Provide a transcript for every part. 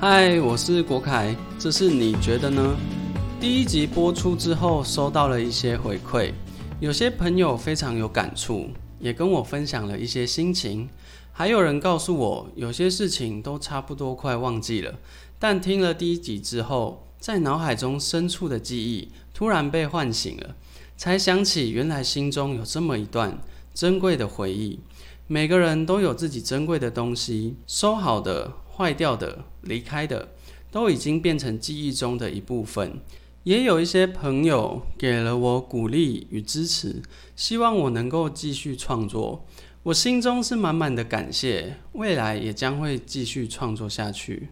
嗨，我是国凯，这是你觉得呢？第一集播出之后，收到了一些回馈，有些朋友非常有感触，也跟我分享了一些心情，还有人告诉我，有些事情都差不多快忘记了，但听了第一集之后，在脑海中深处的记忆突然被唤醒了，才想起原来心中有这么一段珍贵的回忆。每个人都有自己珍贵的东西，收好的。坏掉的、离开的，都已经变成记忆中的一部分。也有一些朋友给了我鼓励与支持，希望我能够继续创作。我心中是满满的感谢，未来也将会继续创作下去。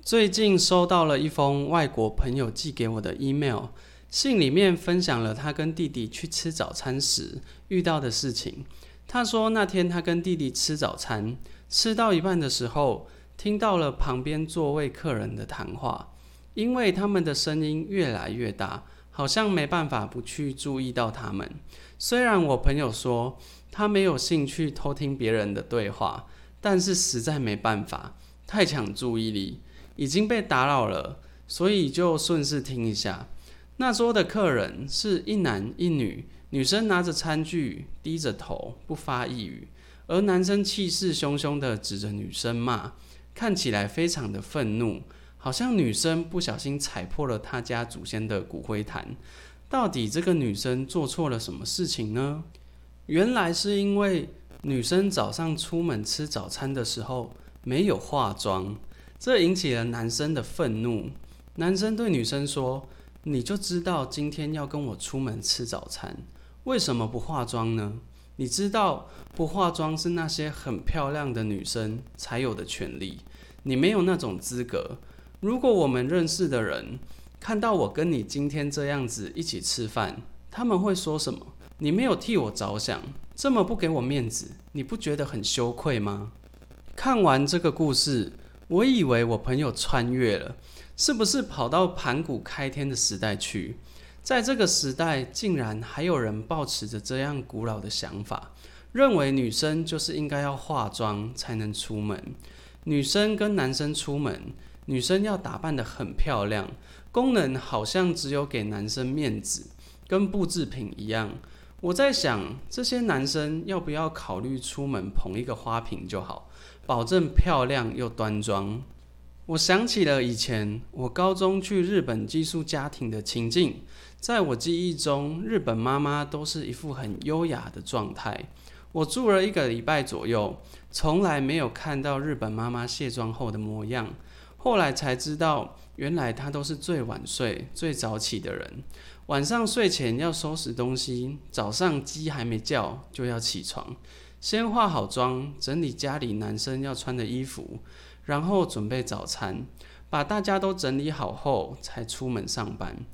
最近收到了一封外国朋友寄给我的 email，信里面分享了他跟弟弟去吃早餐时遇到的事情。他说那天他跟弟弟吃早餐，吃到一半的时候。听到了旁边座位客人的谈话，因为他们的声音越来越大，好像没办法不去注意到他们。虽然我朋友说他没有兴趣偷听别人的对话，但是实在没办法，太抢注意力，已经被打扰了，所以就顺势听一下。那桌的客人是一男一女，女生拿着餐具，低着头不发一语，而男生气势汹汹地指着女生骂。看起来非常的愤怒，好像女生不小心踩破了他家祖先的骨灰坛。到底这个女生做错了什么事情呢？原来是因为女生早上出门吃早餐的时候没有化妆，这引起了男生的愤怒。男生对女生说：“你就知道今天要跟我出门吃早餐，为什么不化妆呢？”你知道不化妆是那些很漂亮的女生才有的权利，你没有那种资格。如果我们认识的人看到我跟你今天这样子一起吃饭，他们会说什么？你没有替我着想，这么不给我面子，你不觉得很羞愧吗？看完这个故事，我以为我朋友穿越了，是不是跑到盘古开天的时代去？在这个时代，竟然还有人抱持着这样古老的想法，认为女生就是应该要化妆才能出门。女生跟男生出门，女生要打扮得很漂亮，功能好像只有给男生面子，跟布制品一样。我在想，这些男生要不要考虑出门捧一个花瓶就好，保证漂亮又端庄。我想起了以前我高中去日本寄宿家庭的情境。在我记忆中，日本妈妈都是一副很优雅的状态。我住了一个礼拜左右，从来没有看到日本妈妈卸妆后的模样。后来才知道，原来她都是最晚睡、最早起的人。晚上睡前要收拾东西，早上鸡还没叫就要起床，先化好妆，整理家里男生要穿的衣服，然后准备早餐，把大家都整理好后才出门上班。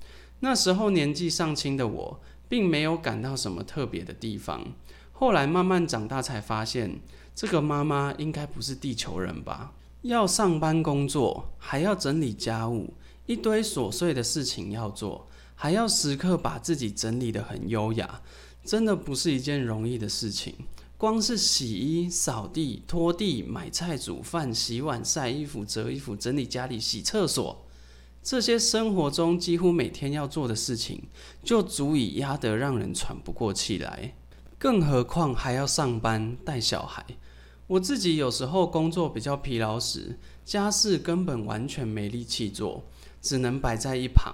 那时候年纪尚轻的我，并没有感到什么特别的地方。后来慢慢长大，才发现这个妈妈应该不是地球人吧？要上班工作，还要整理家务，一堆琐碎的事情要做，还要时刻把自己整理得很优雅，真的不是一件容易的事情。光是洗衣、扫地、拖地、买菜、煮饭、洗碗、晒衣服、折衣服、整理家里、洗厕所。这些生活中几乎每天要做的事情，就足以压得让人喘不过气来，更何况还要上班带小孩。我自己有时候工作比较疲劳时，家事根本完全没力气做，只能摆在一旁，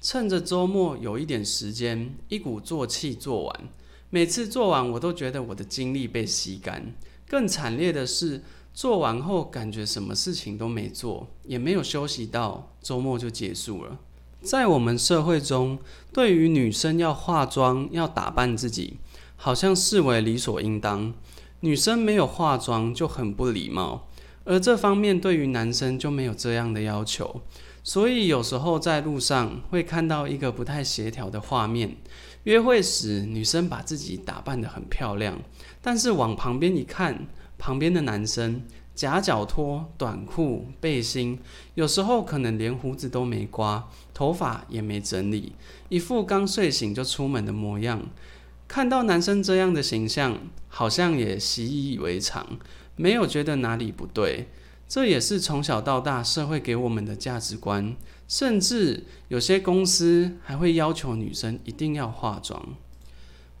趁着周末有一点时间，一鼓作气做完。每次做完，我都觉得我的精力被吸干。更惨烈的是。做完后感觉什么事情都没做，也没有休息到，周末就结束了。在我们社会中，对于女生要化妆、要打扮自己，好像视为理所应当。女生没有化妆就很不礼貌，而这方面对于男生就没有这样的要求。所以有时候在路上会看到一个不太协调的画面：约会时女生把自己打扮得很漂亮，但是往旁边一看。旁边的男生夹脚拖、短裤、背心，有时候可能连胡子都没刮，头发也没整理，一副刚睡醒就出门的模样。看到男生这样的形象，好像也习以为常，没有觉得哪里不对。这也是从小到大社会给我们的价值观，甚至有些公司还会要求女生一定要化妆。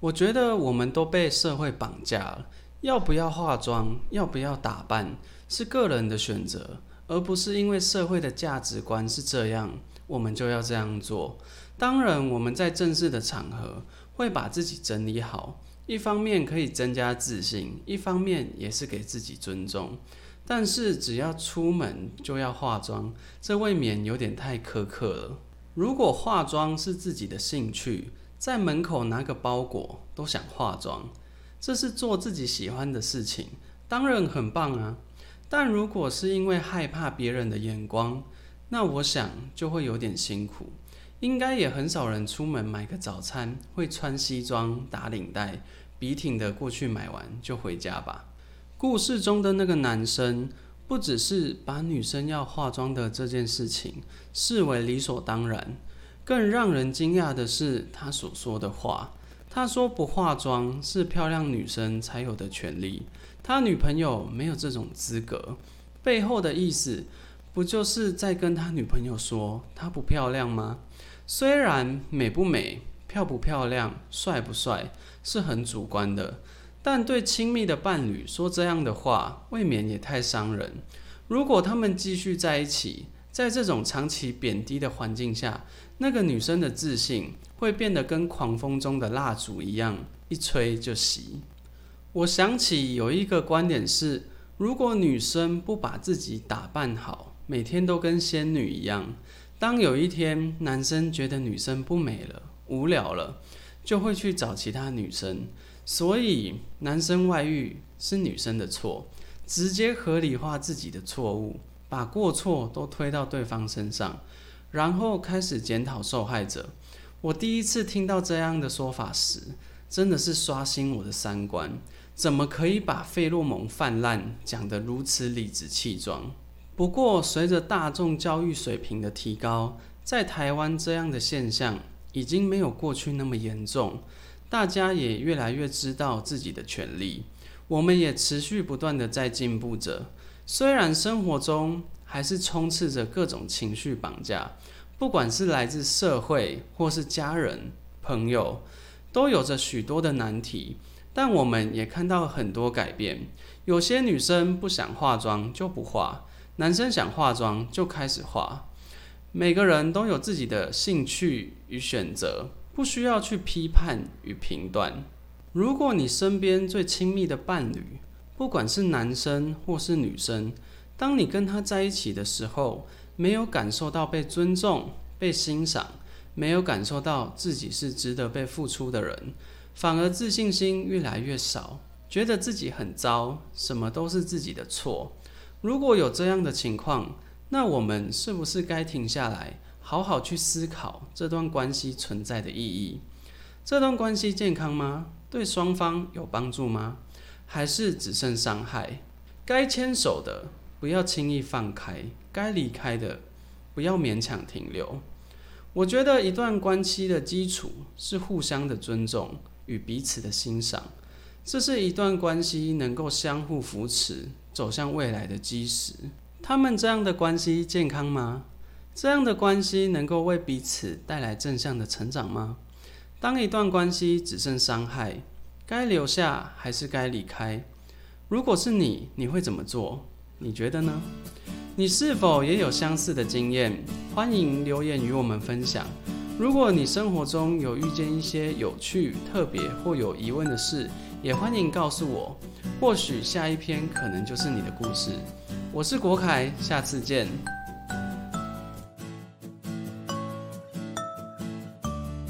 我觉得我们都被社会绑架了，要不要化妆，要不要打扮，是个人的选择，而不是因为社会的价值观是这样，我们就要这样做。当然，我们在正式的场合会把自己整理好，一方面可以增加自信，一方面也是给自己尊重。但是只要出门就要化妆，这未免有点太苛刻了。如果化妆是自己的兴趣，在门口拿个包裹都想化妆，这是做自己喜欢的事情，当然很棒啊。但如果是因为害怕别人的眼光，那我想就会有点辛苦。应该也很少人出门买个早餐会穿西装打领带，笔挺的过去买完就回家吧。故事中的那个男生，不只是把女生要化妆的这件事情视为理所当然，更让人惊讶的是他所说的话。他说不化妆是漂亮女生才有的权利，他女朋友没有这种资格。背后的意思，不就是在跟他女朋友说她不漂亮吗？虽然美不美、漂不漂亮、帅不帅是很主观的。但对亲密的伴侣说这样的话，未免也太伤人。如果他们继续在一起，在这种长期贬低的环境下，那个女生的自信会变得跟狂风中的蜡烛一样，一吹就熄。我想起有一个观点是：如果女生不把自己打扮好，每天都跟仙女一样，当有一天男生觉得女生不美了、无聊了，就会去找其他女生。所以，男生外遇是女生的错，直接合理化自己的错误，把过错都推到对方身上，然后开始检讨受害者。我第一次听到这样的说法时，真的是刷新我的三观。怎么可以把费洛蒙泛滥讲得如此理直气壮？不过，随着大众教育水平的提高，在台湾这样的现象已经没有过去那么严重。大家也越来越知道自己的权利，我们也持续不断的在进步着。虽然生活中还是充斥着各种情绪绑架，不管是来自社会或是家人、朋友，都有着许多的难题。但我们也看到很多改变。有些女生不想化妆就不化，男生想化妆就开始化。每个人都有自己的兴趣与选择。不需要去批判与评断。如果你身边最亲密的伴侣，不管是男生或是女生，当你跟他在一起的时候，没有感受到被尊重、被欣赏，没有感受到自己是值得被付出的人，反而自信心越来越少，觉得自己很糟，什么都是自己的错。如果有这样的情况，那我们是不是该停下来？好好去思考这段关系存在的意义。这段关系健康吗？对双方有帮助吗？还是只剩伤害？该牵手的不要轻易放开，该离开的不要勉强停留。我觉得一段关系的基础是互相的尊重与彼此的欣赏，这是一段关系能够相互扶持走向未来的基石。他们这样的关系健康吗？这样的关系能够为彼此带来正向的成长吗？当一段关系只剩伤害，该留下还是该离开？如果是你，你会怎么做？你觉得呢？你是否也有相似的经验？欢迎留言与我们分享。如果你生活中有遇见一些有趣、特别或有疑问的事，也欢迎告诉我。或许下一篇可能就是你的故事。我是国凯，下次见。